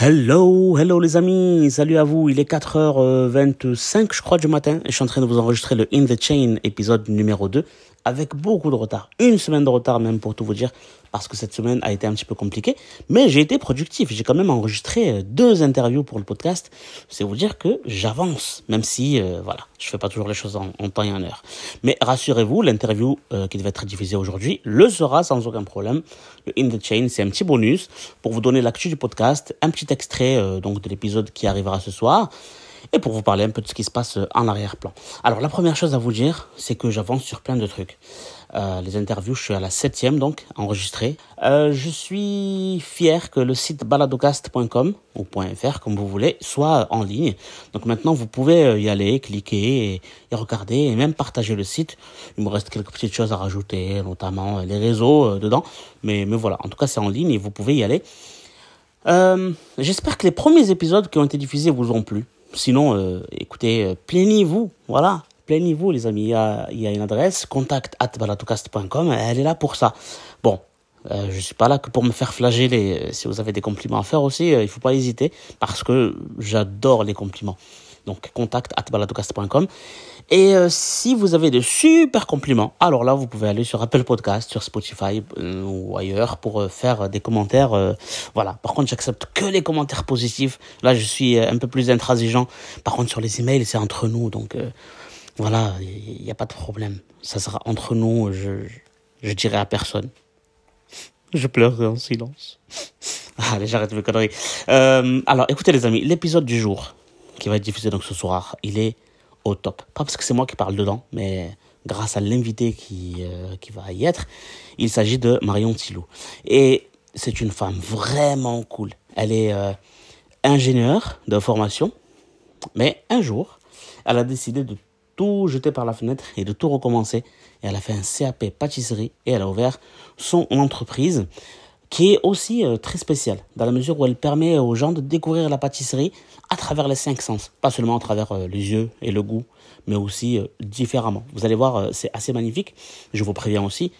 Hello, hello les amis, salut à vous, il est 4h25 je crois du matin et je suis en train de vous enregistrer le In the Chain épisode numéro 2 avec beaucoup de retard, une semaine de retard même pour tout vous dire parce que cette semaine a été un petit peu compliquée, mais j'ai été productif, j'ai quand même enregistré deux interviews pour le podcast, c'est vous dire que j'avance, même si euh, voilà, je fais pas toujours les choses en, temps et en heure. Mais rassurez-vous, l'interview euh, qui devait être diffusée aujourd'hui le sera sans aucun problème. Le In the Chain, c'est un petit bonus pour vous donner l'actu du podcast, un petit extrait euh, donc de l'épisode qui arrivera ce soir et pour vous parler un peu de ce qui se passe en arrière-plan. Alors la première chose à vous dire, c'est que j'avance sur plein de trucs. Euh, les interviews, je suis à la septième donc, enregistrée. Euh, je suis fier que le site baladocast.com ou .fr comme vous voulez soit en ligne. Donc maintenant vous pouvez euh, y aller, cliquer et, et, regarder et même partager le site. Il me reste quelques petites choses à rajouter, notamment les réseaux dedans. Mais, mais voilà, en tout cas c'est en ligne et vous pouvez y aller. J'espère que les premiers épisodes qui ont été diffusés vous ont plu. Sinon, écoutez, plaignez-vous, voilà plaignez-vous, les amis. Il y, a, une adresse, contact at Elle est là pour ça. Bon, euh, je suis pas là que pour me faire flageller. Si vous avez des compliments à faire aussi, euh, il faut pas hésiter parce que j'adore les compliments. Donc, contact at Et euh, si vous avez de super compliments, alors là, vous pouvez aller sur Apple Podcast, sur Spotify euh, ou ailleurs pour faire des commentaires. voilà. Par contre, j'accepte que les commentaires positifs. Là, je suis un peu plus intransigeant. Par contre, sur les emails, c'est entre nous. Donc, voilà, il n'y a pas de problème. Ça sera entre nous, je, je, dirai à personne. Je pleurerai en silence. Allez, j'arrête mes conneries. Euh, alors, écoutez les amis, l'épisode du jour qui va être diffusé donc ce soir, il est au top. Pas parce que c'est moi qui parle dedans, mais grâce à l'invité qui, euh, qui va y être. Il s'agit de Marion Tilou. Et c'est une femme vraiment cool. Elle est euh, ingénieure de formation, mais un jour, elle a décidé de tout jeter par la fenêtre et de tout recommencer. Et elle a fait un CAP pâtisserie et elle a ouvert son entreprise qui est aussi euh, très spéciale dans la mesure où elle permet aux gens de découvrir la pâtisserie à travers les cinq sens, pas seulement à travers euh, les yeux et le goût, mais aussi euh, différemment. Vous allez voir, c'est assez magnifique. Je vous préviens aussi,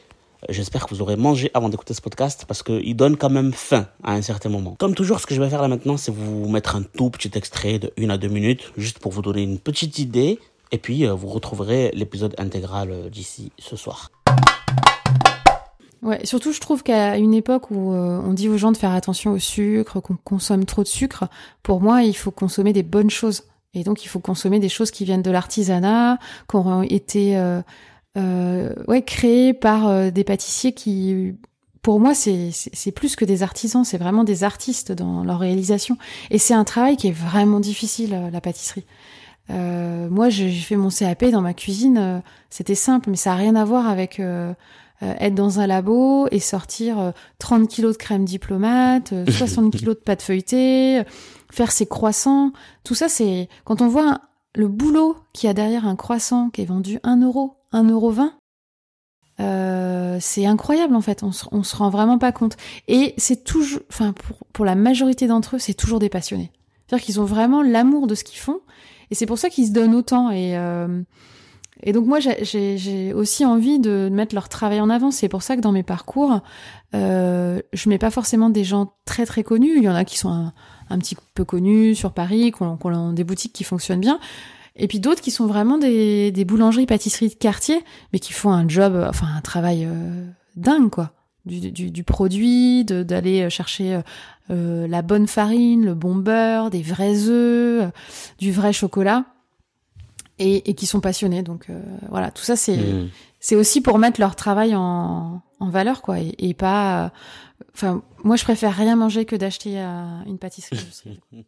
J'espère que vous aurez mangé avant d'écouter ce podcast parce qu'il donne quand même faim à un certain moment. Comme toujours, ce que je vais faire là maintenant, c'est vous mettre un tout petit extrait de une à deux minutes, juste pour vous donner une petite idée et puis, vous retrouverez l'épisode intégral d'ici ce soir. Ouais, surtout je trouve qu'à une époque où euh, on dit aux gens de faire attention au sucre, qu'on consomme trop de sucre, pour moi il faut consommer des bonnes choses. Et donc il faut consommer des choses qui viennent de l'artisanat, qui ont été euh, ouais, créées par des pâtissiers qui, pour moi, c'est plus que des artisans, c'est vraiment des artistes dans leur réalisation. Et c'est un travail qui est vraiment difficile, la pâtisserie. Euh, moi, j'ai fait mon CAP dans ma cuisine. Euh, c'était simple, mais ça a rien à voir avec euh, être dans un labo et sortir 30 kilos de crème diplomate, 60 kilos de pâte feuilletée, faire ses croissants. Tout ça, c'est quand on voit le boulot qu'il y a derrière un croissant qui est vendu 1 euro, 1 euro 20. Euh, c'est incroyable en fait, on se, on se rend vraiment pas compte. Et c'est toujours, enfin pour, pour la majorité d'entre eux, c'est toujours des passionnés. C'est-à-dire qu'ils ont vraiment l'amour de ce qu'ils font et c'est pour ça qu'ils se donnent autant. Et, euh, et donc moi, j'ai aussi envie de mettre leur travail en avant. C'est pour ça que dans mes parcours, euh, je mets pas forcément des gens très très connus. Il y en a qui sont un, petit peu connus sur Paris, qui ont, des boutiques qui fonctionnent bien. Et puis d'autres qui sont vraiment des, boulangeries, pâtisseries de quartier, mais qui font un job, enfin un travail euh, dingue quoi. Du, du, du produit, d'aller chercher euh, la bonne farine, le bon beurre, des vrais œufs, euh, du vrai chocolat, et, qui sont passionnés. Donc euh, voilà, tout ça c'est mmh. c'est aussi pour mettre leur travail en, en valeur quoi, et, pas. Enfin, moi je préfère rien manger que d'acheter une pâtisserie.